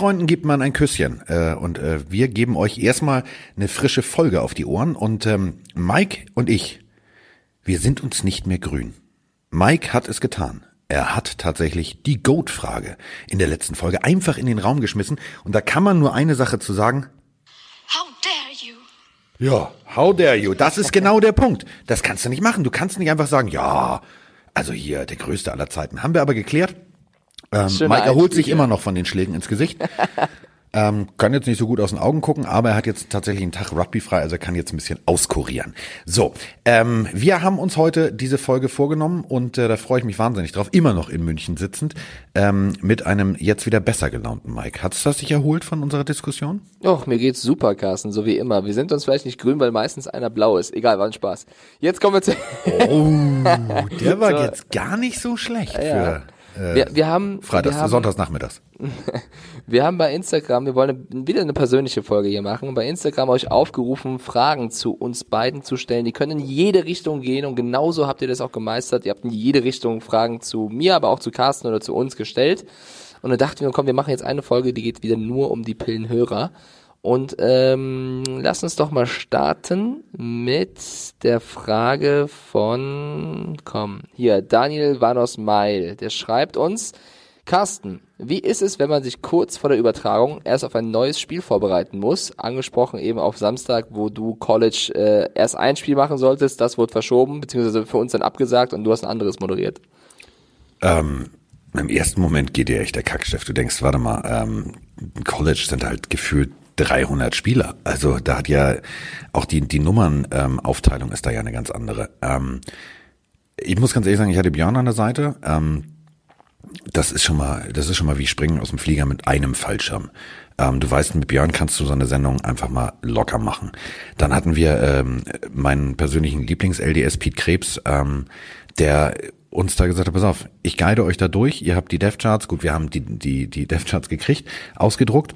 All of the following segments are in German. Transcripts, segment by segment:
Freunden gibt man ein Küsschen. Äh, und äh, wir geben euch erstmal eine frische Folge auf die Ohren. Und ähm, Mike und ich, wir sind uns nicht mehr grün. Mike hat es getan. Er hat tatsächlich die Goat-Frage in der letzten Folge einfach in den Raum geschmissen. Und da kann man nur eine Sache zu sagen. How dare you? Ja, how dare you? Das ist genau der Punkt. Das kannst du nicht machen. Du kannst nicht einfach sagen, ja, also hier der größte aller Zeiten. Haben wir aber geklärt. Ähm, Schöner Mike erholt sich immer noch von den Schlägen ins Gesicht. ähm, kann jetzt nicht so gut aus den Augen gucken, aber er hat jetzt tatsächlich einen Tag Rugby frei, also er kann jetzt ein bisschen auskurieren. So, ähm, wir haben uns heute diese Folge vorgenommen und äh, da freue ich mich wahnsinnig drauf, immer noch in München sitzend, ähm, mit einem jetzt wieder besser gelaunten Mike. Hat's das sich erholt von unserer Diskussion? Och, mir geht's super, Carsten, so wie immer. Wir sind uns vielleicht nicht grün, weil meistens einer blau ist. Egal, war ein Spaß. Jetzt kommen wir zu. Oh, der war So. jetzt gar nicht so schlecht Ja. für äh, Wir, wir haben, Freitags, wir haben, Sonntags nachmittags. Wir haben bei Instagram, wir wollen wieder eine persönliche Folge hier machen, bei Instagram euch aufgerufen, Fragen zu uns beiden zu stellen. Die können in jede Richtung gehen und genauso habt ihr das auch gemeistert. Ihr habt in jede Richtung Fragen zu mir, aber auch zu Carsten oder zu uns gestellt. Und dann dachten wir, komm, wir machen jetzt eine Folge, die geht wieder nur um die Pillenhörer. Und ähm, lass uns doch mal starten mit der Frage von, komm, hier, Daniel Vanos Meil. Der schreibt uns, Carsten, wie ist es, wenn man sich kurz vor der Übertragung erst auf ein neues Spiel vorbereiten muss? Angesprochen eben auf Samstag, wo du College äh, erst ein Spiel machen solltest, das wurde verschoben, beziehungsweise für uns dann abgesagt und du hast ein anderes moderiert. Ähm, Im ersten Moment geht dir echt der Kackstift. Du denkst, warte mal, ähm, College sind halt gefühlt 300 Spieler. Also da hat ja auch die, die Nummernaufteilung ähm, ist da ja eine ganz andere. Ähm, ich muss ganz ehrlich sagen, ich hatte Björn an der Seite. Ähm, das ist schon mal, das ist schon mal wie Springen aus dem Flieger mit einem Fallschirm. Ähm, du weißt, mit Björn kannst du so eine Sendung einfach mal locker machen. Dann hatten wir ähm, meinen persönlichen Lieblings-LDS Pete Krebs, ähm, der uns da gesagt hat, pass auf, ich guide euch da durch, ihr habt die Dev-Charts, gut, wir haben die, die, die Dev-Charts gekriegt, ausgedruckt,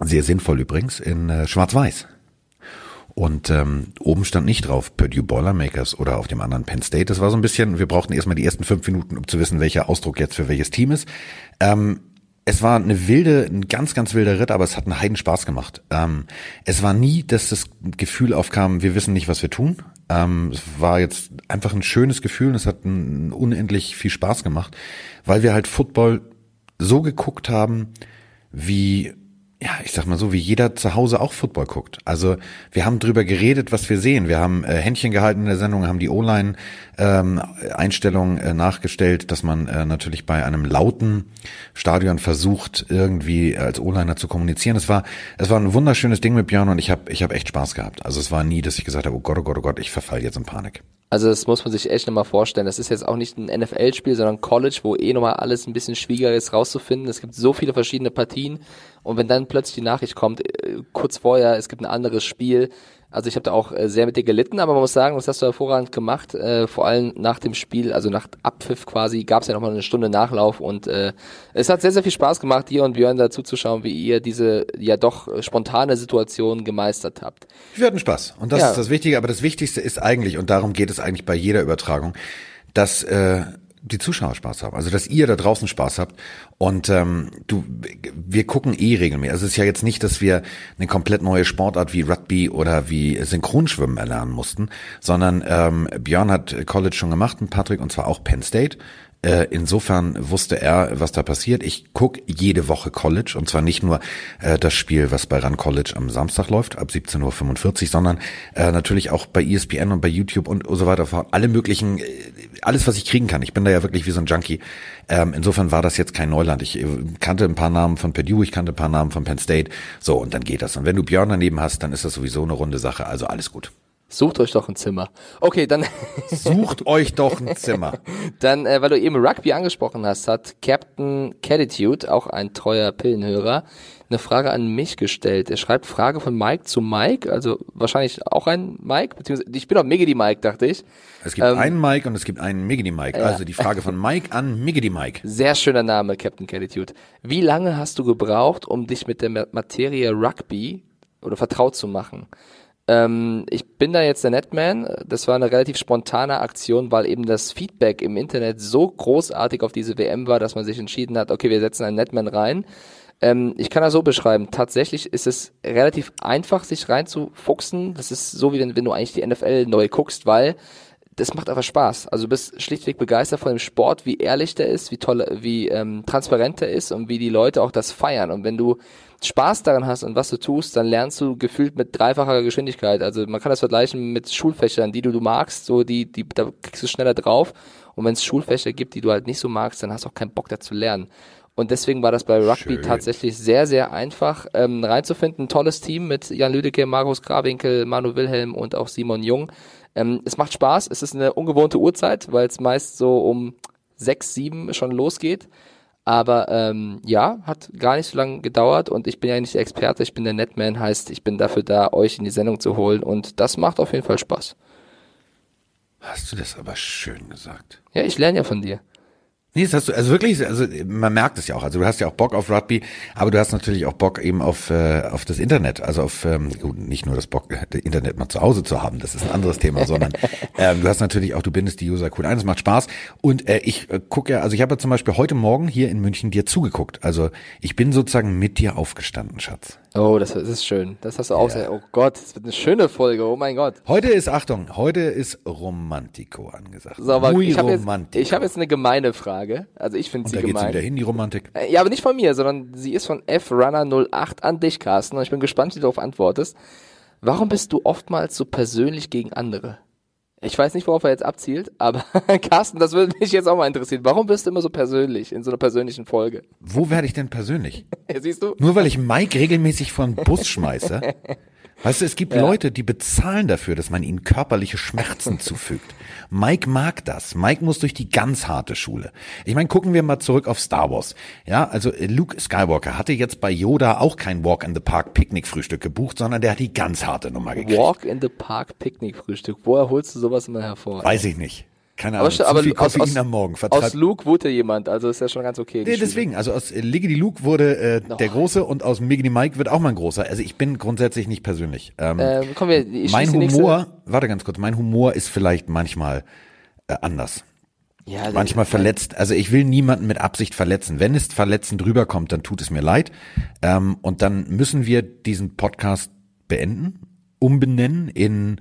sehr sinnvoll übrigens, in äh, Schwarz-Weiß. Und ähm, oben stand nicht drauf Purdue Boilermakers oder auf dem anderen Penn State. Das war so ein bisschen, wir brauchten erstmal die ersten fünf Minuten, um zu wissen, welcher Ausdruck jetzt für welches Team ist. Ähm, es war eine wilde, ein ganz, ganz wilder Ritt, aber es hat einen Heiden Spaß gemacht. Ähm, es war nie, dass das Gefühl aufkam, wir wissen nicht, was wir tun. Ähm, es war jetzt einfach ein schönes Gefühl und es hat ein, unendlich viel Spaß gemacht, weil wir halt Football so geguckt haben, wie ja, ich sag mal so, wie jeder zu Hause auch Football guckt. Also wir haben drüber geredet, was wir sehen. Wir haben äh, Händchen gehalten in der Sendung, haben die O-Line-Einstellung äh, nachgestellt, dass man äh, natürlich bei einem lauten Stadion versucht, irgendwie als O-Liner zu kommunizieren. Es war, es war ein wunderschönes Ding mit Björn und ich habe ich hab echt Spaß gehabt. Also es war nie, dass ich gesagt habe, oh Gott, oh Gott, oh Gott, ich verfall jetzt in Panik. Also das muss man sich echt nochmal vorstellen. Das ist jetzt auch nicht ein NFL-Spiel, sondern College, wo eh nochmal alles ein bisschen schwieriger ist rauszufinden. Es gibt so viele verschiedene Partien und wenn dann plötzlich die Nachricht kommt, äh, kurz vorher, es gibt ein anderes Spiel, also ich habe da auch äh, sehr mit dir gelitten, aber man muss sagen, das hast du hervorragend gemacht. Äh, vor allem nach dem Spiel, also nach Abpfiff quasi, gab es ja nochmal eine Stunde Nachlauf und äh, es hat sehr, sehr viel Spaß gemacht, dir und Björn dazu zu schauen, wie ihr diese ja doch äh, spontane Situation gemeistert habt. Wir hatten Spaß. Und das Ja. ist das Wichtige. Aber das Wichtigste ist eigentlich, und darum geht es eigentlich bei jeder Übertragung, dass äh, die Zuschauer Spaß haben. Also dass ihr da draußen Spaß habt. Und ähm, du, wir gucken eh regelmäßig. Also es ist ja jetzt nicht, dass wir eine komplett neue Sportart wie Rugby oder wie Synchronschwimmen erlernen mussten, sondern ähm, Björn hat College schon gemacht mit Patrick und zwar auch Penn State. Äh, insofern wusste er, was da passiert. Ich guck jede Woche College und zwar nicht nur äh, das Spiel, was bei Run College am Samstag läuft, ab 17.45 Uhr, sondern äh, natürlich auch bei ESPN und bei YouTube und so weiter. Alle möglichen, äh, alles, was ich kriegen kann. Ich bin da ja wirklich wie so ein Junkie. Ähm, insofern war das jetzt kein Neuland. Ich äh, kannte ein paar Namen von Purdue, ich kannte ein paar Namen von Penn State. So, und dann geht das. Und wenn du Björn daneben hast, dann ist das sowieso eine runde Sache. Also alles gut. Sucht euch doch ein Zimmer. Okay, dann Sucht euch doch ein Zimmer. Dann, äh, weil du eben Rugby angesprochen hast, hat Captain Catitude, auch ein treuer Pillenhörer, eine Frage an mich gestellt. Er schreibt Frage von Mike zu Mike, also wahrscheinlich auch ein Mike, beziehungsweise ich bin auch Miggity Mike, dachte ich. Es gibt Ähm, einen Mike und es gibt einen Miggity Mike. Ja. Also die Frage von Mike an Miggity Mike. Sehr schöner Name, Captain Catitude. Wie lange hast du gebraucht, um dich mit der Ma- Materie Rugby oder vertraut zu machen? Ähm, ich bin da jetzt der Netman. Das war eine relativ spontane Aktion, weil eben das Feedback im Internet so großartig auf diese WM war, dass man sich entschieden hat, okay, wir setzen einen Netman rein. Ähm, ich kann das so beschreiben. Tatsächlich ist es relativ einfach, sich reinzufuchsen. Das ist so, wie wenn, wenn du eigentlich die NFL neu guckst, weil das macht einfach Spaß. Also du bist schlichtweg begeistert von dem Sport, wie ehrlich der ist, wie toll, wie ähm, transparent der ist und wie die Leute auch das feiern. Und wenn du Spaß daran hast und was du tust, dann lernst du gefühlt mit dreifacher Geschwindigkeit. Also man kann das vergleichen mit Schulfächern, die du, du magst, so die, die, da kriegst du schneller drauf. Und wenn es Schulfächer gibt, die du halt nicht so magst, dann hast du auch keinen Bock da zu lernen. Und deswegen war das bei Rugby Schön. tatsächlich sehr, sehr einfach ähm, reinzufinden. Ein tolles Team mit Jan Lüdecke, Markus Grawinkel, Manu Wilhelm und auch Simon Jung. Ähm, es macht Spaß, es ist eine ungewohnte Uhrzeit, weil es meist so um sechs, sieben schon losgeht. Aber ähm, ja, hat gar nicht so lange gedauert und ich bin ja nicht der Experte, ich bin der Netman, heißt, ich bin dafür da, euch in die Sendung zu holen und das macht auf jeden Fall Spaß. Hast du das aber schön gesagt. Ja, ich lerne ja von dir. Nee, das hast du, also wirklich, also man merkt es ja auch. Also du hast ja auch Bock auf Rugby, aber du hast natürlich auch Bock eben auf, äh, auf das Internet. Also auf, ähm, gut, nicht nur das Bock, das Internet mal zu Hause zu haben, das ist ein anderes Thema, sondern ähm, du hast natürlich auch, du bindest die User cool ein, das macht Spaß. Und äh, ich äh, gucke ja, also ich habe ja zum Beispiel heute Morgen hier in München dir zugeguckt. Also ich bin sozusagen mit dir aufgestanden, Schatz. Oh, das, das ist schön. Das hast du auch sehr. Oh Gott, das wird eine schöne Folge. Oh mein Gott. Heute ist, Achtung, heute ist Romantico angesagt. So, aber Muy ich habe jetzt, ich hab jetzt eine gemeine Frage. Also ich finde sie da geht's gemein. wieder hin, die Romantik. Äh, Ja, aber nicht von mir, sondern sie ist von FRunner08 an dich, Carsten. Und ich bin gespannt, wie du darauf antwortest. Warum bist du oftmals so persönlich gegen andere? Ich weiß nicht, worauf er jetzt abzielt, aber Carsten, das würde mich jetzt auch mal interessieren. Warum bist du immer so persönlich in so einer persönlichen Folge? Wo werde ich denn persönlich? Siehst du? Nur weil ich Mike regelmäßig vor den Bus schmeiße. Weißt du, es gibt Leute, die bezahlen dafür, dass man ihnen körperliche Schmerzen zufügt. Mike mag das. Mike muss durch die ganz harte Schule. Ich meine, gucken wir mal zurück auf Star Wars. Ja, also äh, Luke Skywalker hatte jetzt bei Yoda auch kein Walk in the Park Picknickfrühstück gebucht, sondern der hat die ganz harte Nummer gekriegt. Walk in the Park Picknick-Frühstück. Woher holst du sowas immer hervor? Weiß ich nicht. Keine aber, Ahnung. st- Zu aber viel aus, Koffein aus, am Morgen. aus Vertreibt Luke wurde jemand, also ist ja schon ganz okay. Nee, deswegen, also aus Liggedy Luke wurde äh, der Große und aus Miggity Mike wird auch mal ein Großer. Also ich bin grundsätzlich nicht persönlich. Ähm, Ähm, kommen wir, ich mein Humor, warte ganz kurz, mein Humor ist vielleicht manchmal äh, anders. ja, Manchmal verletzt, also ich will niemanden mit Absicht verletzen. Wenn es verletzend rüberkommt, dann tut es mir leid. Ähm, und dann müssen wir diesen Podcast beenden, umbenennen in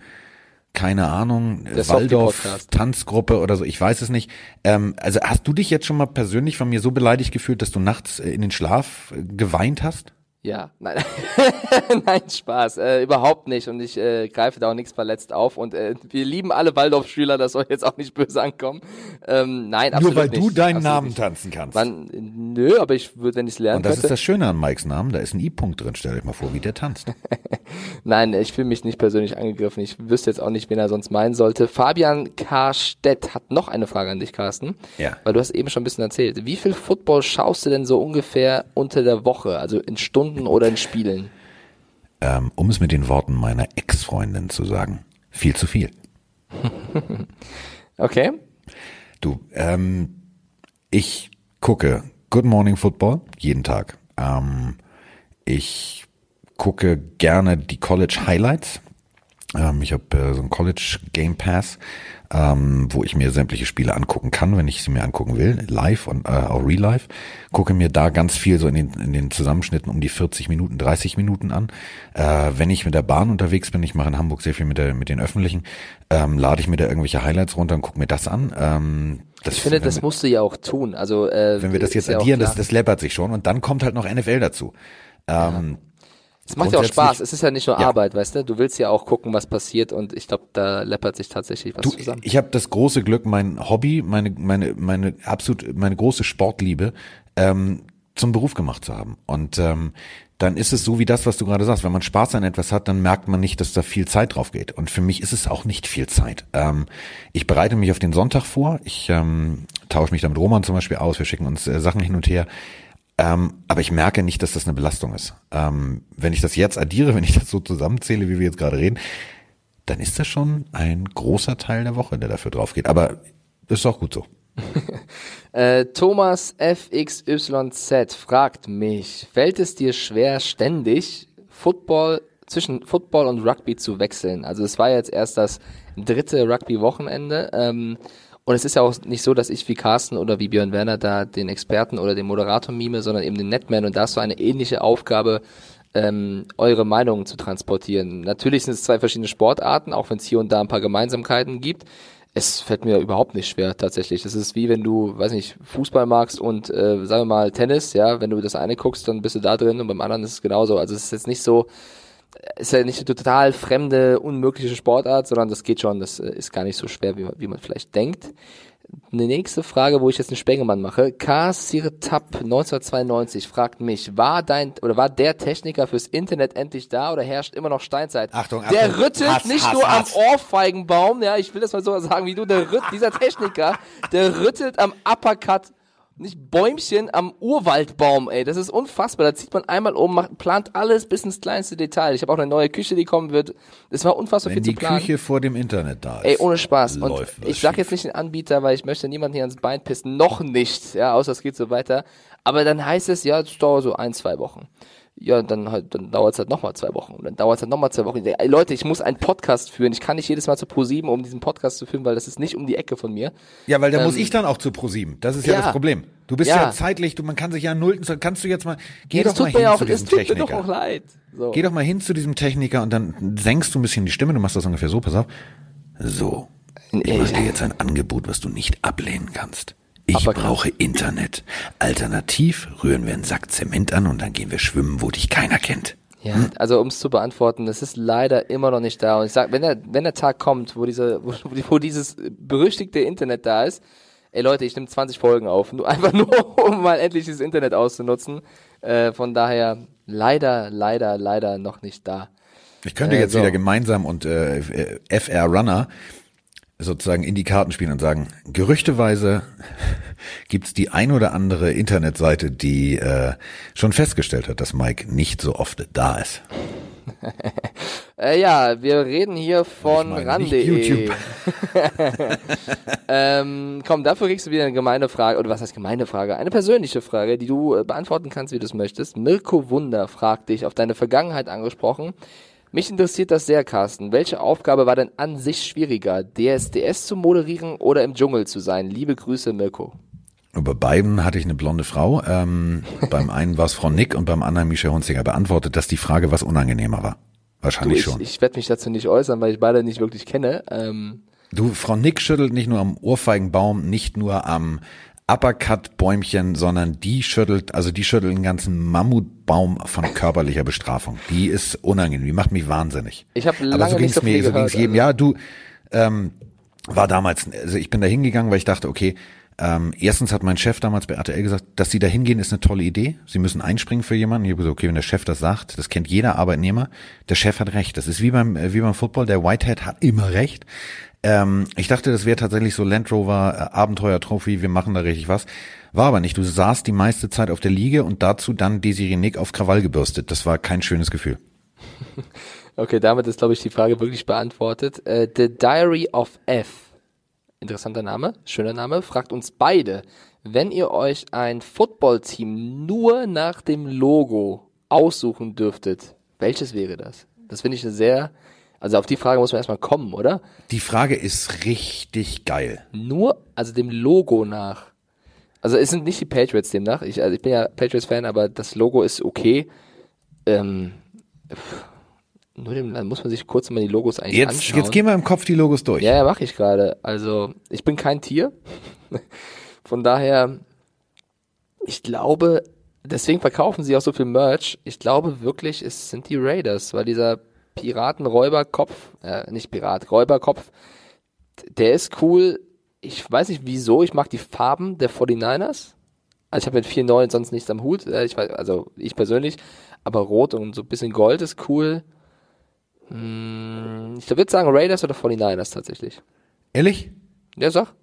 keine Ahnung, Der Waldorf. Tanzgruppe oder so, ich weiß es nicht. Ähm, also hast du dich jetzt schon mal persönlich von mir so beleidigt gefühlt, dass du nachts äh, in den Schlaf äh, geweint hast? Ja, nein, nein, Spaß, äh, überhaupt nicht. Und ich äh, greife da auch nichts verletzt auf. Und äh, wir lieben alle Waldorf-Schüler, das soll jetzt auch nicht böse ankommen. Ähm, nein, absolut Nur weil nicht. du deinen absolut Namen nicht. tanzen kannst. Man, nö, aber ich würde, wenn ich es lernen und das ist könnte. das Schöne an Mikes Namen, da ist ein I-Punkt drin, stell euch mal vor, wie der tanzt. Nein, ich fühle mich nicht persönlich angegriffen. Ich wüsste jetzt auch nicht, wen er sonst meinen sollte. Fabian Karstedt hat noch eine Frage an dich, Carsten. Ja. Weil du hast eben schon ein bisschen erzählt. Wie viel Football schaust du denn so ungefähr unter der Woche? Also in Stunden oder in Spielen? ähm, um es mit den Worten meiner Ex-Freundin zu sagen, viel zu viel. Okay. Du, ähm, ich gucke Good Morning Football jeden Tag. Ähm, ich gucke gerne die College Highlights. Ähm, ich habe äh, so einen College Game Pass, ähm, wo ich mir sämtliche Spiele angucken kann, wenn ich sie mir angucken will, live und äh, auch real life. Gucke mir da ganz viel so in den, in den Zusammenschnitten um die 40 Minuten, 30 Minuten an. Äh, wenn ich mit der Bahn unterwegs bin, ich mache in Hamburg sehr viel mit, der, mit den Öffentlichen, ähm, lade ich mir da irgendwelche Highlights runter und gucke mir das an. Ähm, das, Ich finde, das musst du ja auch tun. Also äh, wenn wir das jetzt ja addieren, das, das läppert sich schon. Und dann kommt halt noch NFL dazu. Ähm, Es macht ja auch Spaß. Es ist ja nicht nur Ja. Arbeit, weißt du? Du willst ja auch gucken, was passiert und ich glaube, da läppert sich tatsächlich was Du, zusammen. ich habe das große Glück, mein Hobby, meine, meine, meine absolut, meine große Sportliebe ähm, zum Beruf gemacht zu haben. Und ähm, dann ist es so wie das, was du gerade sagst. Wenn man Spaß an etwas hat, dann merkt man nicht, dass da viel Zeit drauf geht. Und für mich ist es auch nicht viel Zeit. Ähm, ich bereite mich auf den Sonntag vor. Ich ähm, tausche mich da mit Roman zum Beispiel aus. Wir schicken uns äh, Sachen hin und her. Ähm, aber ich merke nicht, dass das eine Belastung ist. Ähm, wenn ich das jetzt addiere, wenn ich das so zusammenzähle, wie wir jetzt gerade reden, dann ist das schon ein großer Teil der Woche, der dafür drauf geht. Aber ist auch gut so. Äh, Thomas FXYZ fragt mich, fällt es dir schwer, ständig Football zwischen Football und Rugby zu wechseln? Also es war jetzt erst das dritte Rugby-Wochenende ähm, Und es ist ja auch nicht so, dass ich wie Carsten oder wie Björn Werner da den Experten oder den Moderator mime, sondern eben den Netman und da hast du eine ähnliche Aufgabe, ähm, eure Meinungen zu transportieren. Natürlich sind es zwei verschiedene Sportarten, auch wenn es hier und da ein paar Gemeinsamkeiten gibt. Es fällt mir überhaupt nicht schwer tatsächlich. Das ist wie wenn du, weiß nicht, Fußball magst und äh, sagen wir mal Tennis, ja, wenn du das eine guckst, dann bist du da drin und beim anderen ist es genauso. Also es ist jetzt nicht so, ist ja nicht eine total fremde, unmögliche Sportart, sondern das geht schon, das äh, ist gar nicht so schwer, wie man, wie man vielleicht denkt. Eine nächste Frage, wo ich jetzt einen Spengemann mache. K. Sirtap 1992 fragt mich, war dein oder war der Techniker fürs Internet endlich da oder herrscht immer noch Steinzeit? Achtung, Der Achtung. rüttelt Hass, nicht Hass, nur Hass. am Ohrfeigenbaum, ja, ich will das mal so sagen wie du, der rütt, dieser Techniker, der rüttelt am Uppercut nicht Bäumchen am Urwaldbaum, ey. Das ist unfassbar. Da zieht man einmal um, macht, plant alles bis ins kleinste Detail. Ich habe auch eine neue Küche, die kommen wird. Es war unfassbar Wenn viel die zu planen. Küche vor dem Internet da ist. Ey, ohne Spaß. Und ich sag schief. jetzt nicht den Anbieter, weil ich möchte niemanden hier ans Bein pissen. Noch nicht. Ja, außer es geht so weiter. Aber dann heißt es, ja, es dauert so ein, zwei Wochen. Ja, dann halt, dann dauert es halt nochmal zwei Wochen. Und dann dauert es halt nochmal zwei Wochen. Ey, Leute, ich muss einen Podcast führen. Ich kann nicht jedes Mal zu Pro7, um diesen Podcast zu führen, weil das ist nicht um die Ecke von mir. Ja, weil da muss Ähm, ich dann auch zu ProSieben. Das ist ja, ja. das Problem. Du bist ja. Ja. zeitlich, du, man kann sich ja nullten, kannst du jetzt mal, geh Ja, doch mal hin auch, zu diesem tut mir Techniker. doch auch leid. So. Geh doch mal hin zu diesem Techniker und dann senkst du ein bisschen die Stimme, du machst das ungefähr so, pass auf. So, ich mache dir jetzt ein Angebot, was du nicht ablehnen kannst. Ich Aber- brauche Internet. Alternativ rühren wir einen Sack Zement an und dann gehen wir schwimmen, wo dich keiner kennt. Ja, also um es zu beantworten, das ist leider immer noch nicht da. Und ich sag, wenn der, wenn der Tag kommt, wo diese, wo, wo dieses berüchtigte Internet da ist, ey Leute, ich nehme 20 Folgen auf, nur einfach nur, um mal endlich dieses Internet auszunutzen. Äh, von daher leider, leider, leider noch nicht da. Ich könnte Äh, jetzt so. wieder gemeinsam und äh, FR Runner sozusagen in die Karten spielen und sagen, gerüchteweise gibt's die ein oder andere Internetseite, die äh, schon festgestellt hat, dass Mike nicht so oft da ist. Äh, ja, wir reden hier von ran.de. ähm, komm, dafür kriegst du wieder eine gemeine Frage, oder was heißt gemeine Frage? Eine persönliche Frage, die du äh, beantworten kannst, wie du es möchtest. Mirko Wunder fragt dich, auf deine Vergangenheit angesprochen. Mich interessiert das sehr, Carsten. Welche Aufgabe war denn an sich schwieriger, DSDS zu moderieren oder im Dschungel zu sein? Liebe Grüße, Mirko. Bei beiden hatte ich eine blonde Frau. Ähm, beim einen war es Frau Nick und beim anderen Michel Hunzinger beantwortet, dass die Frage was unangenehmer war. Du, Wahrscheinlich ich schon. ich werde mich dazu nicht äußern, weil ich beide nicht wirklich kenne. Ähm, Du, Frau Nick schüttelt nicht nur am Ohrfeigenbaum, nicht nur am Uppercut-Bäumchen, sondern die schüttelt, also die schüttelt einen ganzen Mammutbaum von körperlicher Bestrafung. Die ist unangenehm, die macht mich wahnsinnig. Ich hab Aber lange so nicht ging's so mir, so ging's jedem. also- Ja, du, ähm, war damals, also ich bin da hingegangen, weil ich dachte, okay, ähm, erstens hat mein Chef damals bei RTL gesagt, dass sie da hingehen, ist eine tolle Idee. Sie müssen einspringen für jemanden. Ich habe gesagt, okay, wenn der Chef das sagt, das kennt jeder Arbeitnehmer, der Chef hat recht. Das ist wie beim, äh, wie beim Football, der Whitehead hat immer recht. Ähm, ich dachte, das wäre tatsächlich so Land Rover, äh, Abenteuer-Trophy, wir machen da richtig was. War aber nicht. Du saßt die meiste Zeit auf der Liege und dazu dann Desiree Nick auf Krawall gebürstet. Das war kein schönes Gefühl. Okay, damit ist, glaube ich, die Frage wirklich beantwortet. Äh, The Diary of F, interessanter Name, schöner Name, fragt uns beide, wenn ihr euch ein Footballteam nur nach dem Logo aussuchen dürftet, welches wäre das? Das finde ich eine sehr, also auf die Frage muss man erstmal kommen, oder? Die Frage ist richtig geil. Nur, also dem Logo nach. Also es sind nicht die Patriots demnach. Ich, also ich bin ja Patriots-Fan, aber das Logo ist okay. Ähm, pff, nur dem, dann muss man sich kurz mal die Logos eigentlich Jetzt, anschauen. jetzt gehen wir im Kopf die Logos durch. Ja, ja, mache ich gerade. Also, ich bin kein Tier. Von daher, ich glaube, deswegen verkaufen sie auch so viel Merch. Ich glaube wirklich, es sind die Raiders, weil dieser Piraten-Räuberkopf, äh, nicht Pirat, Räuberkopf, der ist cool. Ich weiß nicht wieso, ich mag die Farben der 49ers. Also ich habe mit 4-9 sonst nichts am Hut, äh, ich weiß, also ich persönlich, aber Rot und so ein bisschen Gold ist cool. Hm, ich würde sagen Raiders oder 49ers tatsächlich. Ehrlich? Ja, sag.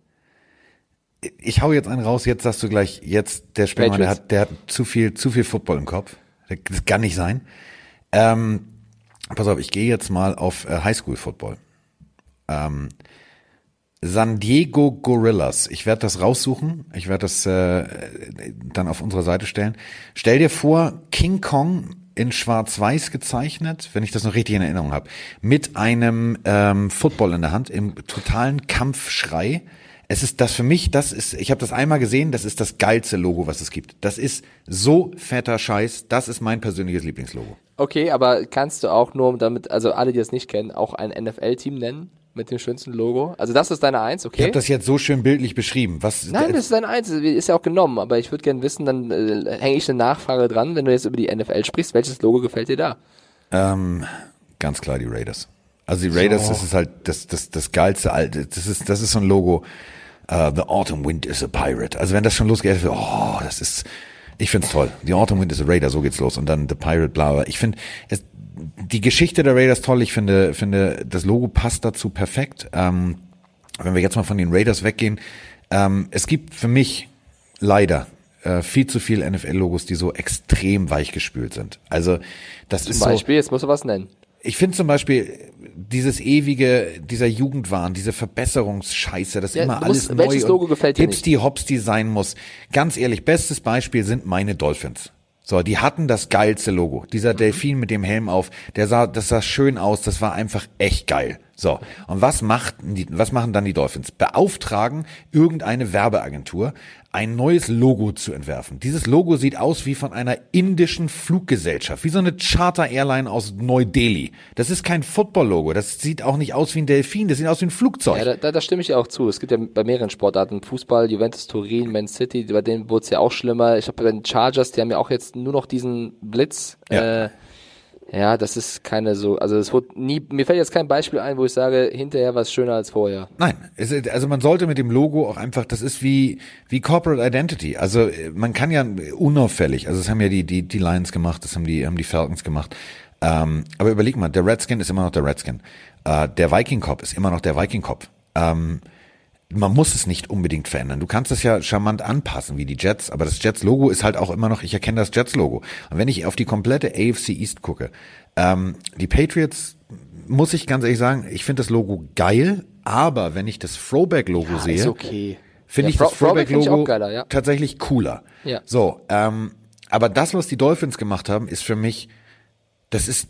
Ich hau jetzt einen raus, jetzt sagst du gleich, jetzt der Spengler, der hat, der hat zu viel, zu viel Football im Kopf. Das kann nicht sein. Ähm, pass auf, ich gehe jetzt mal auf äh, Highschool Football. Ähm, San Diego Gorillas. Ich werde das raussuchen. Ich werde das äh, dann auf unserer Seite stellen. Stell dir vor, King Kong in Schwarz-Weiß gezeichnet, wenn ich das noch richtig in Erinnerung habe, mit einem ähm, Football in der Hand im totalen Kampfschrei. Es ist das für mich, das ist, ich habe das einmal gesehen, das ist das geilste Logo, was es gibt. Das ist so fetter Scheiß, das ist mein persönliches Lieblingslogo. Okay, aber kannst du auch nur damit, also alle, die das nicht kennen, auch ein NFL-Team nennen mit dem schönsten Logo? Also das ist deine Eins, okay? Ich habe das jetzt so schön bildlich beschrieben. Was, Nein, das ist deine Eins, ist ja auch genommen, aber ich würde gerne wissen, dann äh, hänge ich eine Nachfrage dran, wenn du jetzt über die NFL sprichst, welches Logo gefällt dir da? Ähm, ganz klar die Raiders. Also die Raiders, das ist halt das, das, das geilste alte, das ist, das ist so ein Logo. Uh, the Autumn Wind is a Pirate. Also wenn das schon losgeht, oh, das ist, ich find's toll. The Autumn Wind is a Raider, so geht's los. Und dann The Pirate, bla, bla. Ich finde, die Geschichte der Raiders toll. Ich finde, finde, das Logo passt dazu perfekt. Ähm, wenn wir jetzt mal von den Raiders weggehen, ähm, es gibt für mich leider äh, viel zu viele NFL-Logos, die so extrem weichgespült sind. Also das Zum ist Beispiel, jetzt musst du was nennen. Ich finde zum Beispiel dieses ewige, dieser Jugendwahn, diese Verbesserungsscheiße, dass Ja, immer du alles musst- welches neu Logo und gefällt dir hipsty hopsty sein muss. Ganz ehrlich, bestes Beispiel sind meine Dolphins. So, die hatten das geilste Logo. Dieser Mhm. Delfin mit dem Helm auf, der sah, das sah schön aus, das war einfach echt geil. So. Und was machten die, was machen dann die Dolphins? Beauftragen irgendeine Werbeagentur, ein neues Logo zu entwerfen. Dieses Logo sieht aus wie von einer indischen Fluggesellschaft, wie so eine Charter Airline aus Neu-Delhi. Das ist kein Football-Logo. Das sieht auch nicht aus wie ein Delfin. Das sieht aus wie ein Flugzeug. Ja, da, da, da stimme ich ja auch zu. Es gibt ja bei mehreren Sportarten, Fußball, Juventus Turin, Man City, bei denen wurde es ja auch schlimmer. Ich habe bei den Chargers, die haben ja auch jetzt nur noch diesen Blitz. Ja. Äh, ja, das ist keine so, also es wurde nie, mir fällt jetzt kein Beispiel ein, wo ich sage, hinterher war es schöner als vorher. Nein, es also man sollte mit dem Logo auch einfach, das ist wie wie Corporate Identity. Also äh, man kann ja unauffällig, also das haben ja die die die Lions gemacht, das haben die haben die Falcons gemacht. Ähm, aber überleg mal, der Redskin ist immer noch der Redskin. Äh, der Viking Cop ist immer noch der Viking Cop. Ähm, man muss es nicht unbedingt verändern. Du kannst es ja charmant anpassen, wie die Jets, aber das Jets-Logo ist halt auch immer noch, ich erkenne das Jets-Logo. Und wenn ich auf die komplette AFC East gucke, ähm, die Patriots, muss ich ganz ehrlich sagen, ich finde das Logo geil, aber wenn ich das Throwback-Logo sehe, ist okay. finde Ja, ich das finde ich Throwback-Logo ja. tatsächlich cooler. Ja. So, ähm, aber das, was die Dolphins gemacht haben, ist für mich, das ist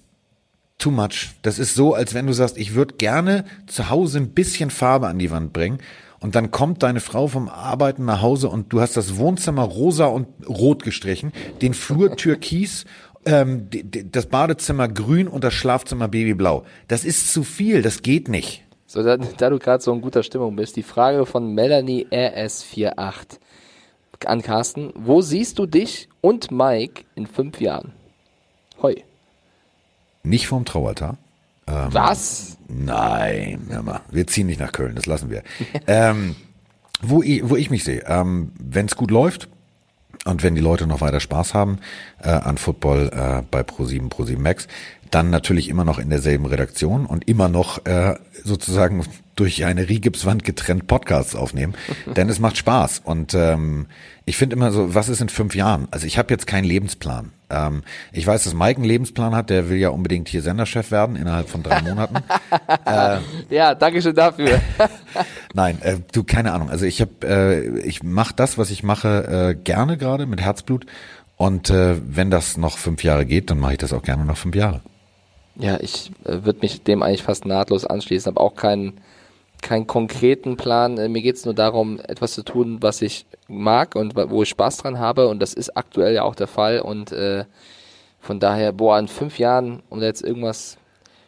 too much. Das ist so, als wenn du sagst, ich würde gerne zu Hause ein bisschen Farbe an die Wand bringen und dann kommt deine Frau vom Arbeiten nach Hause und du hast das Wohnzimmer rosa und rot gestrichen, den Flur türkis, ähm, das Badezimmer grün und das Schlafzimmer babyblau. Das ist zu viel, das geht nicht. So, da, da du gerade so in guter Stimmung bist, die Frage von Melanie RS48 an Carsten. Wo siehst du dich und Mike in fünf Jahren? Hoi. Nicht vorm Traualtar. Ähm, Was? Nein, hör mal, wir ziehen nicht nach Köln, das lassen wir. ähm, wo, ich, wo ich mich sehe, ähm, wenn es gut läuft und wenn die Leute noch weiter Spaß haben äh, an Football äh, bei Pro7, Pro7 Max, natürlich immer noch in derselben Redaktion und immer noch äh, sozusagen durch eine Rigipswand getrennt Podcasts aufnehmen, denn es macht Spaß und ähm, ich finde immer so, was ist in fünf Jahren? Also ich habe jetzt keinen Lebensplan. Ähm, ich weiß, dass Mike einen Lebensplan hat, der will ja unbedingt hier Senderchef werden innerhalb von drei Monaten. Ja, danke schön dafür. Nein, äh, du keine Ahnung. Also ich habe, äh, ich mache das, was ich mache, äh, gerne gerade mit Herzblut. Und äh, wenn das noch fünf Jahre geht, dann mache ich das auch gerne noch fünf Jahre. Ja, ich äh, würde mich dem eigentlich fast nahtlos anschließen, habe auch keinen keinen konkreten Plan. Äh, mir geht's nur darum, etwas zu tun, was ich mag und wo ich Spaß dran habe. Und das ist aktuell ja auch der Fall. Und äh, von daher, boah, in fünf Jahren, um jetzt irgendwas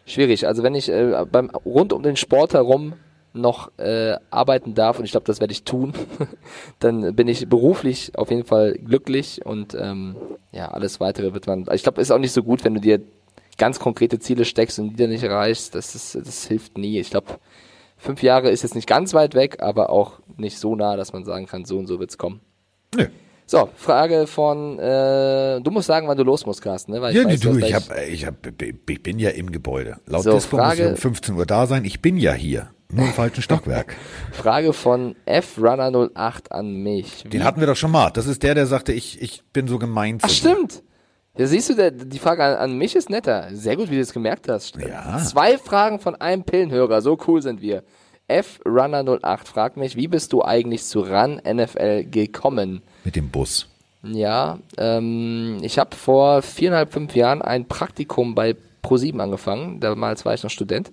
schwierig. Also wenn ich äh, beim rund um den Sport herum noch äh, arbeiten darf, und ich glaube, das werde ich tun, dann bin ich beruflich auf jeden Fall glücklich und ähm, ja, alles weitere wird man. Ich glaube, ist auch nicht so gut, wenn du dir ganz konkrete Ziele steckst und die dann nicht erreichst. Das ist, das hilft nie. Ich glaube, fünf Jahre ist jetzt nicht ganz weit weg, aber auch nicht so nah, dass man sagen kann, so und so wird's kommen. Nö. So, Frage von, äh, du musst sagen, wann du los musst, Carsten, ne? Weil Ja, weiß, du, dass ich, hab, ich, hab, ich bin ja im Gebäude. Laut So, Dispo muss ich Frage- um 15 Uhr da sein. Ich bin ja hier. Nur im falschen Stockwerk. Frage von F-Runner08 an mich. Den hatten wir doch schon mal. Das ist der, der sagte, ich, ich bin so gemein Ach, stimmt. Ja, siehst du, der, die Frage an, an mich ist netter. Sehr gut, wie du es gemerkt hast. Ja. Zwei Fragen von einem Pillenhörer, so cool sind wir. F-Runner08 fragt mich, wie bist du eigentlich zu RAN NFL gekommen? Mit dem Bus. Ja, ähm, ich habe vor viereinhalb, fünf Jahren ein Praktikum bei Pro7 angefangen. Damals war ich noch Student.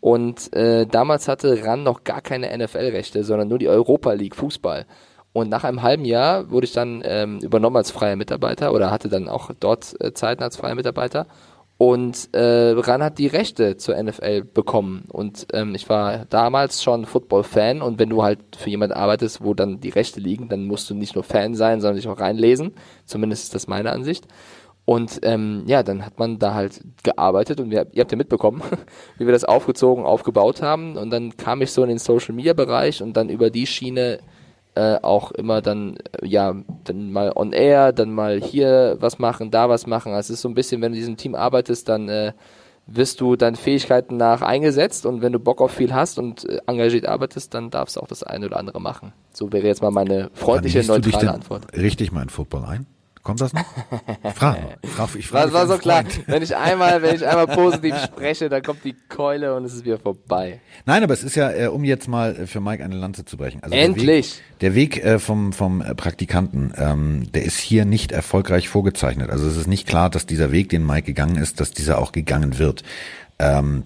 Und äh, damals hatte RAN noch gar keine NFL-Rechte, sondern nur die Europa League Fußball. Und nach einem halben Jahr wurde ich dann ähm, übernommen als freier Mitarbeiter oder hatte dann auch dort äh, Zeiten als freier Mitarbeiter. Und äh, RAN hat die Rechte zur NFL bekommen. Und ähm, ich war damals schon Football-Fan. Und wenn du halt für jemanden arbeitest, wo dann die Rechte liegen, dann musst du nicht nur Fan sein, sondern dich auch reinlesen. Zumindest ist das meine Ansicht. Und ähm, ja, dann hat man da halt gearbeitet und wir, ihr habt ja mitbekommen, wie wir das aufgezogen, aufgebaut haben. Und dann kam ich so in den Social Media Bereich und dann über die Schiene äh, auch immer dann, äh, ja, dann mal on air, dann mal hier was machen, da was machen. Also es ist so ein bisschen, wenn du in diesem Team arbeitest, dann äh, wirst du deinen Fähigkeiten nach eingesetzt und wenn du Bock auf viel hast und äh, engagiert arbeitest, dann darfst du auch das eine oder andere machen. So wäre jetzt mal meine freundliche, neutrale Antwort. Richtig mal in Football ein? Kommt das noch? Frag, frag, ich Das frage war so klar. Wenn ich einmal, wenn ich einmal positiv spreche, dann kommt die Keule und es ist wieder vorbei. Nein, aber es ist ja, äh, um jetzt mal äh, für Mike eine Lanze zu brechen. Also Endlich. Der Weg, der Weg äh, vom, vom äh, Praktikanten, ähm, der ist hier nicht erfolgreich vorgezeichnet. Also es ist nicht klar, dass dieser Weg, den Mike gegangen ist, dass dieser auch gegangen wird. Ähm,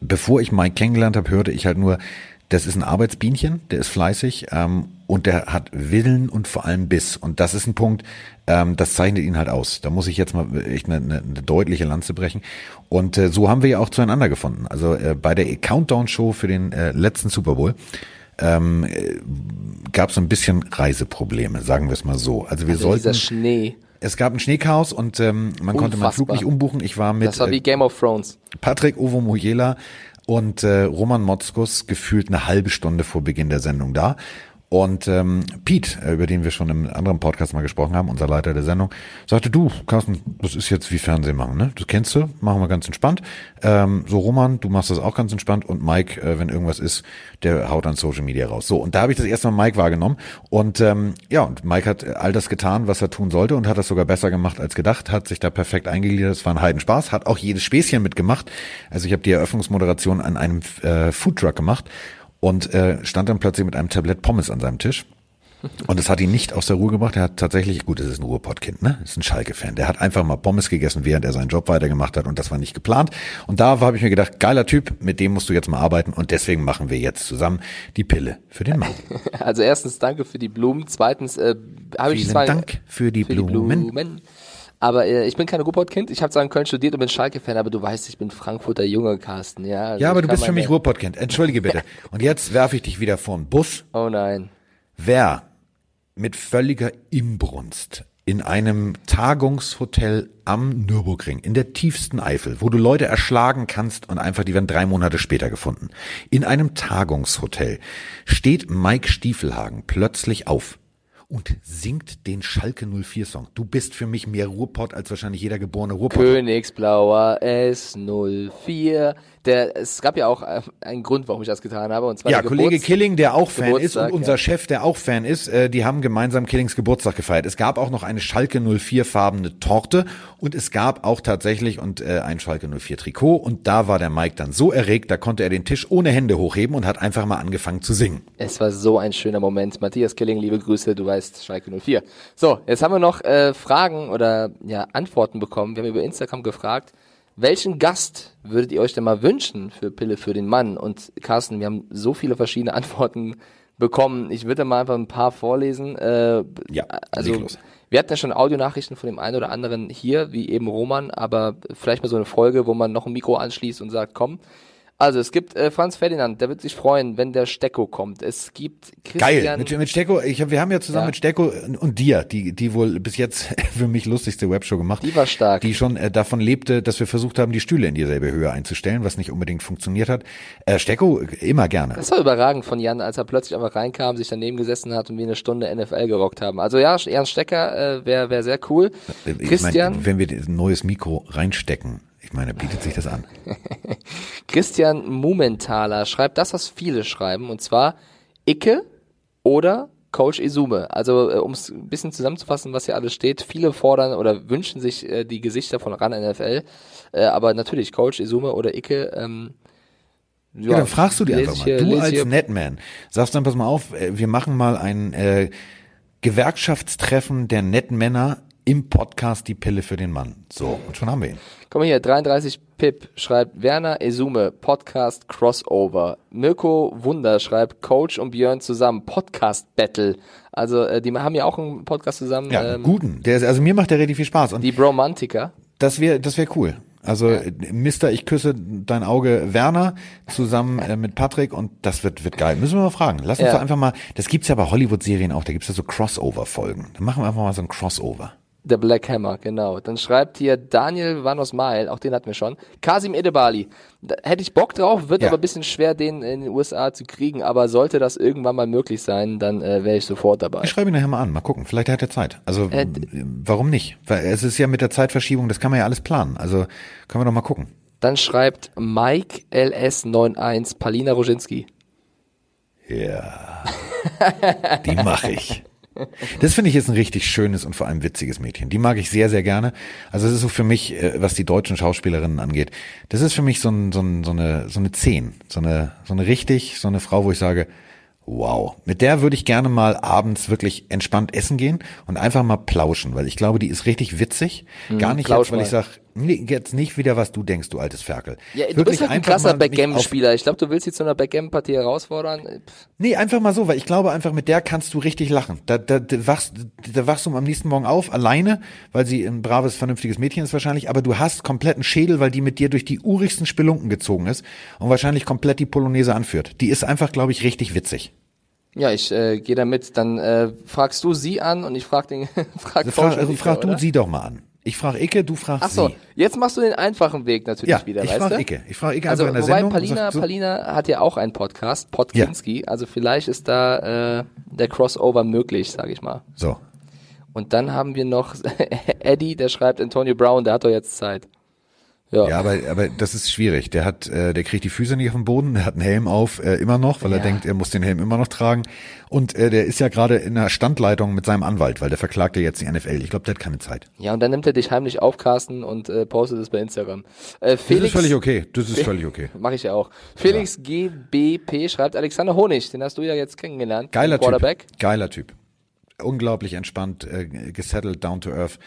bevor ich Mike kennengelernt habe, hörte ich halt nur, das ist ein Arbeitsbienchen, der ist fleißig ähm, und der hat Willen und vor allem Biss. Und das ist ein Punkt, ähm, das zeichnet ihn halt aus. Da muss ich jetzt mal echt eine, eine, eine deutliche Lanze brechen. Und äh, so haben wir ja auch zueinander gefunden. Also äh, bei der Countdown-Show für den äh, letzten Super Bowl ähm, äh, gab es ein bisschen Reiseprobleme, sagen wir es mal so. Also wir Also sollten. dieser Schnee. Es gab ein Schneechaos und ähm, man konnte meinen Flug Unfassbar. nicht umbuchen. Ich war mit Das war äh, wie Game of Thrones. Patrick Ovo Mojela und äh, Roman Motzkus gefühlt eine halbe Stunde vor Beginn der Sendung da. Und ähm, Pete, äh, über den wir schon im anderen Podcast mal gesprochen haben, unser Leiter der Sendung, sagte, du, Carsten, das ist jetzt wie Fernsehen machen, ne? Das kennst du, machen wir ganz entspannt. Ähm, so Roman, du machst das auch ganz entspannt und Mike, äh, wenn irgendwas ist, der haut an Social Media raus. So, und da habe ich das erste Mal Mike wahrgenommen. Und ähm, ja, und Mike hat all das getan, was er tun sollte und hat das sogar besser gemacht als gedacht, hat sich da perfekt eingegliedert. Es war ein Heidenspaß, hat auch jedes Späßchen mitgemacht. Also ich habe die Eröffnungsmoderation an einem äh, Foodtruck gemacht und äh, stand dann plötzlich mit einem Tablett Pommes an seinem Tisch. Und es hat ihn nicht aus der Ruhe gebracht. Er hat tatsächlich, gut, es ist ein Ruhrpottkind, ne? Ist ein Schalke-Fan. Der hat einfach mal Pommes gegessen, während er seinen Job weitergemacht hat und das war nicht geplant. Und da habe ich mir gedacht, geiler Typ, mit dem musst du jetzt mal arbeiten und deswegen machen wir jetzt zusammen die Pille für den Mann. Also erstens danke für die Blumen. Zweitens äh, habe ich Vielen zwar Dank für die für die Blumen. Aber äh, ich bin kein Ruhrpott-Kind. Ich habe zwar in Köln studiert und bin Schalke-Fan, aber du weißt, ich bin Frankfurter Junge, Carsten. Ja, also Ja, aber du bist für mich Ruhrpottkind. Entschuldige bitte. Und jetzt werfe ich dich wieder vor den Bus. Oh nein. Wer mit völliger Imbrunst in einem Tagungshotel am Nürburgring, in der tiefsten Eifel, wo du Leute erschlagen kannst und einfach, die werden drei Monate später gefunden. In einem Tagungshotel steht Mike Stiefelhagen plötzlich auf und singt den Schalke 04 Song. Du bist für mich mehr Ruhrpott als wahrscheinlich jeder geborene Ruhrpott. Königsblauer S04. Der, es gab ja auch äh, einen Grund, warum ich das getan habe. Und zwar Ja, Kollege Geburts- Killing, der auch Fan ist und Geburtstag, unser ja. Chef, der auch Fan ist, äh, die haben gemeinsam Killings Geburtstag gefeiert. Es gab auch noch eine Schalke 04 farbene Torte und es gab auch tatsächlich und äh, ein Schalke 04 Trikot und da war der Mike dann so erregt, da konnte er den Tisch ohne Hände hochheben und hat einfach mal angefangen zu singen. Es war so ein schöner Moment. Matthias Killing, liebe Grüße, du weißt, Schalke 04. So, jetzt haben wir noch äh, Fragen oder ja, Antworten bekommen. Wir haben über Instagram gefragt, welchen Gast würdet ihr euch denn mal wünschen für Pille für den Mann? Und Carsten, wir haben so viele verschiedene Antworten bekommen. Ich würde mal einfach ein paar vorlesen. Äh, Ja, also wir hatten ja schon Audionachrichten von dem einen oder anderen hier, wie eben Roman, aber vielleicht mal so eine Folge, wo man noch ein Mikro anschließt und sagt, komm. Also es gibt äh, Franz Ferdinand, der wird sich freuen, wenn der Stecko kommt. Es gibt Christian. Geil. Mit, mit Stecko, ich, hab- wir haben ja zusammen Ja. mit Stecko und, und dir, die, die wohl bis jetzt für mich lustigste Webshow gemacht. Die war stark. Die schon äh, davon lebte, dass wir versucht haben, die Stühle in dieselbe Höhe einzustellen, was nicht unbedingt funktioniert hat. Äh, Stecko, immer gerne. Das war überragend von Jan, als er plötzlich einfach reinkam, sich daneben gesessen hat und wir eine Stunde NFL gerockt haben. Also ja, Ernst Stecker äh, wäre wär sehr cool. Äh, Ich Christian, Mein, wenn wir ein neues Mikro reinstecken, ich meine, bietet sich das an. Christian Mumenthaler schreibt das, was viele schreiben, und zwar Icke oder Coach Izume. Also, äh, um es ein bisschen zusammenzufassen, was hier alles steht, viele fordern oder wünschen sich äh, die Gesichter von RAN NFL, äh, aber natürlich Coach Izume oder Icke. Ähm, Ja, dann fragst du die einfach mal. hier- Du als hier- Netman sagst dann, pass mal auf, äh, wir machen mal ein äh, Gewerkschaftstreffen der Netmänner im Podcast die Pille für den Mann. So, und schon haben wir ihn. Komm mal hier, 33 Pip schreibt Werner Esume, Podcast Crossover. Mirko Wunder schreibt Coach und Björn zusammen, Podcast Battle. Also äh, die haben ja auch einen Podcast zusammen. Ja, ähm, guten. Der ist, also mir macht der richtig viel Spaß. Und Die Bromantiker. das wäre das wäre cool. Also Mister, ich küsse dein Auge Werner zusammen äh, mit Patrick und das wird wird geil. Müssen wir mal fragen. Lass uns Ja. doch einfach mal, das gibt's ja bei Hollywood-Serien auch, da gibt's ja so Crossover-Folgen. Dann machen wir einfach mal so ein Crossover. Der Black Hammer, genau. Dann schreibt hier Daniel Vanos Mail, auch den hatten wir schon. Kasim Edebali. Da hätte ich Bock drauf, wird Ja. aber ein bisschen schwer, den in den USA zu kriegen. Aber sollte das irgendwann mal möglich sein, dann äh, wäre ich sofort dabei. Ich schreibe ihn nachher mal an, mal gucken. Vielleicht hat er Zeit. Also Äh, warum nicht? Weil es ist ja mit der Zeitverschiebung, das kann man ja alles planen. Also können wir doch mal gucken. Dann schreibt Mike LS91 Palina Roginski. Ja. Die mache ich. Das finde ich jetzt ein richtig schönes und vor allem witziges Mädchen. Die mag ich sehr, sehr gerne. Also es ist so für mich, äh, was die deutschen Schauspielerinnen angeht, das ist für mich so, ein, so, ein, so eine so eine Zehn, so eine so eine richtig, so eine Frau, wo ich sage, wow, mit der würde ich gerne mal abends wirklich entspannt essen gehen und einfach mal plauschen, weil ich glaube, die ist richtig witzig. Gar nicht jetzt, weil ich mal. Nee, jetzt nicht wieder, was du denkst, du altes Ferkel. Ja, du Wirklich bist halt ein krasser Backgammon-Spieler. Ich glaube, du willst sie zu einer Backgammon-Partie herausfordern. Pff, Nee, einfach mal so, weil ich glaube einfach, mit der kannst du richtig lachen. Da, da, da, wachst, da wachst du am nächsten Morgen auf, alleine, weil sie ein braves, vernünftiges Mädchen ist wahrscheinlich, aber du hast kompletten Schädel, weil die mit dir durch die urigsten Spelunken gezogen ist und wahrscheinlich komplett die Polonaise anführt. Die ist einfach, glaube ich, richtig witzig. Ja, ich äh, gehe da mit. Dann äh, fragst du sie an und ich frag den frag Also frag, also frag du oder? sie doch mal an. Ich frage Icke, du fragst Ach so, sie. jetzt machst du den einfachen Weg natürlich Ja, wieder, ich weißt du? Icke. Ich frage Icke Also, einfach in der wobei Sendung. Palina, so, Palina hat ja auch einen Podcast, Podkinski, also vielleicht ist da äh, der Crossover möglich, sage ich mal. so. Und dann haben wir noch Eddie, der schreibt Antonio Brown, der hat doch jetzt Zeit. Ja, Ja, aber, aber das ist schwierig. Der hat, äh, der kriegt die Füße nicht auf den Boden, der hat einen Helm auf, äh, immer noch, weil er Ja. denkt, er muss den Helm immer noch tragen. Und äh, der ist ja gerade in einer Standleitung mit seinem Anwalt, weil der verklagt ja jetzt die NFL. Ich glaube, der hat keine Zeit. ja, und dann nimmt er dich heimlich auf, Carsten, und äh, postet es bei Instagram. Äh, Das Felix, ist völlig okay. Das ist völlig okay. Mache ich ja auch. Felix GBP schreibt Alexander Honig, den hast du ja jetzt kennengelernt. Geiler Quarterback. Typ. Geiler Typ. Unglaublich entspannt, äh, gesettelt, down to earth.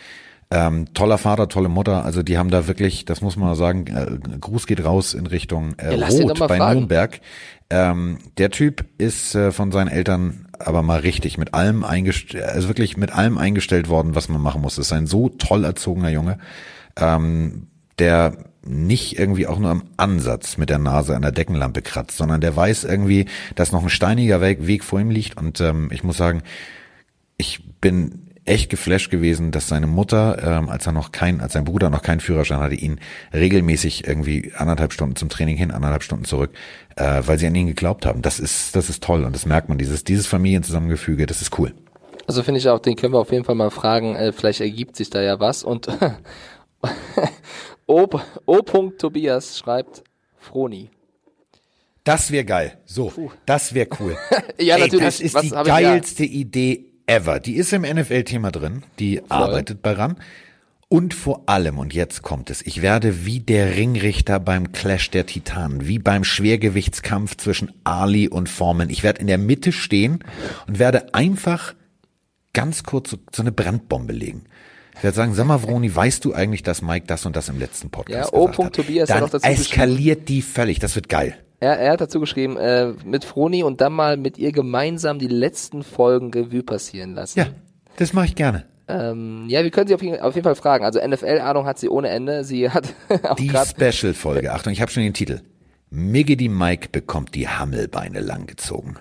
Ähm, toller Vater, tolle Mutter. Also die haben da wirklich, das muss man sagen, äh, Gruß geht raus in Richtung äh, Ja, Rot bei fragen. Nürnberg. Ähm, der Typ ist äh, von seinen Eltern aber mal richtig mit allem eingestellt, also wirklich mit allem eingestellt worden, was man machen muss. Das ist ein so toll erzogener Junge, ähm, der nicht irgendwie auch nur am Ansatz mit der Nase an der Deckenlampe kratzt, sondern der weiß irgendwie, dass noch ein steiniger Weg, Weg vor ihm liegt. Und ähm, ich muss sagen, ich bin echt geflasht gewesen, dass seine Mutter, ähm, als er noch kein, als sein Bruder noch keinen Führerschein hatte, ihn regelmäßig irgendwie anderthalb Stunden zum Training hin, anderthalb Stunden zurück, äh, weil sie an ihn geglaubt haben. Das ist, das ist toll und das merkt man, dieses, dieses Familienzusammengefüge, das ist cool. Also finde ich auch, den können wir auf jeden Fall mal fragen, äh, vielleicht ergibt sich da ja was. Und O. O. Tobias schreibt Froni. Das wäre geil. So, das wäre cool. Ja, Ey, natürlich. Das ist Was die geilste Idee ever. Die ist im NFL-Thema drin. Die arbeitet bei RAN. Und vor allem, und jetzt kommt es, ich werde wie der Ringrichter beim Clash der Titanen, wie beim Schwergewichtskampf zwischen Ali und Foreman. Ich werde in der Mitte stehen und werde einfach ganz kurz so, so eine Brandbombe legen. Ich werde sagen, sag mal, Vroni, weißt du eigentlich, dass Mike das und das im letzten Podcast Ja, O. gesagt hat? Tobias hat Dann auch dazu eskaliert die völlig. Das wird geil. Er, er hat dazu geschrieben, äh, mit Froni und dann mal mit ihr gemeinsam die letzten Folgen Revue passieren lassen. Ja, das mache ich gerne. Ähm, ja, wir können sie auf jeden, auf jeden Fall fragen. Also NFL-Ahnung hat sie ohne Ende. Sie hat auch Die Special-Folge. Achtung, ich habe schon den Titel. Miggity Mike bekommt die Hammelbeine langgezogen.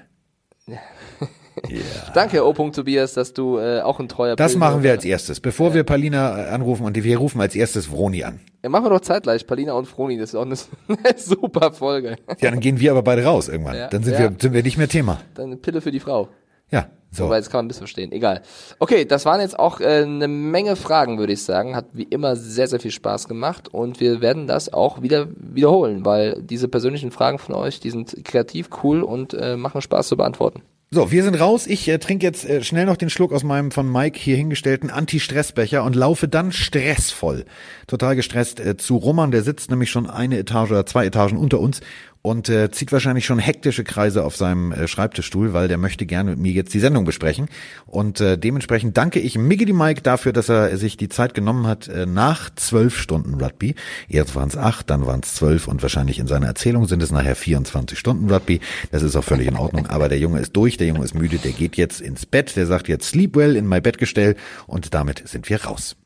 Danke, O. Tobias, dass du äh, auch ein treuer Das Pilger- machen wir als erstes, bevor wir Palina äh, anrufen und wir rufen als erstes Vroni an. Ja, machen wir doch zeitgleich, Palina und Froni, das ist auch eine, eine super Folge. Ja, dann gehen wir aber beide raus irgendwann. Ja, dann sind ja. wir sind wir nicht mehr Thema. Dann eine Pille für die Frau. Ja, so. Wobei, das kann man missverstehen. Egal. Okay, das waren jetzt auch äh, eine Menge Fragen, würde ich sagen. Hat wie immer sehr, sehr viel Spaß gemacht und wir werden das auch wieder wiederholen, weil diese persönlichen Fragen von euch, die sind kreativ, cool und äh, machen Spaß zu beantworten. So, wir sind raus. Ich äh, trinke jetzt äh, schnell noch den Schluck aus meinem von Mike hier hingestellten Anti-Stress-Becher und laufe dann stressvoll, total gestresst äh, zu Roman. Der sitzt nämlich schon eine Etage oder zwei Etagen unter uns und äh, zieht wahrscheinlich schon hektische Kreise auf seinem äh, Schreibtischstuhl, weil der möchte gerne mit mir jetzt die Sendung besprechen. Und äh, dementsprechend danke ich Miggity Mike dafür, dass er sich die Zeit genommen hat äh, nach zwölf Stunden Rugby. Erst waren es acht, dann waren es zwölf und wahrscheinlich in seiner Erzählung sind es nachher 24 Stunden Rugby. Das ist auch völlig in Ordnung. Aber der Junge ist durch, der Junge ist müde, der geht jetzt ins Bett, der sagt jetzt Sleep well in my Bettgestell und damit sind wir raus.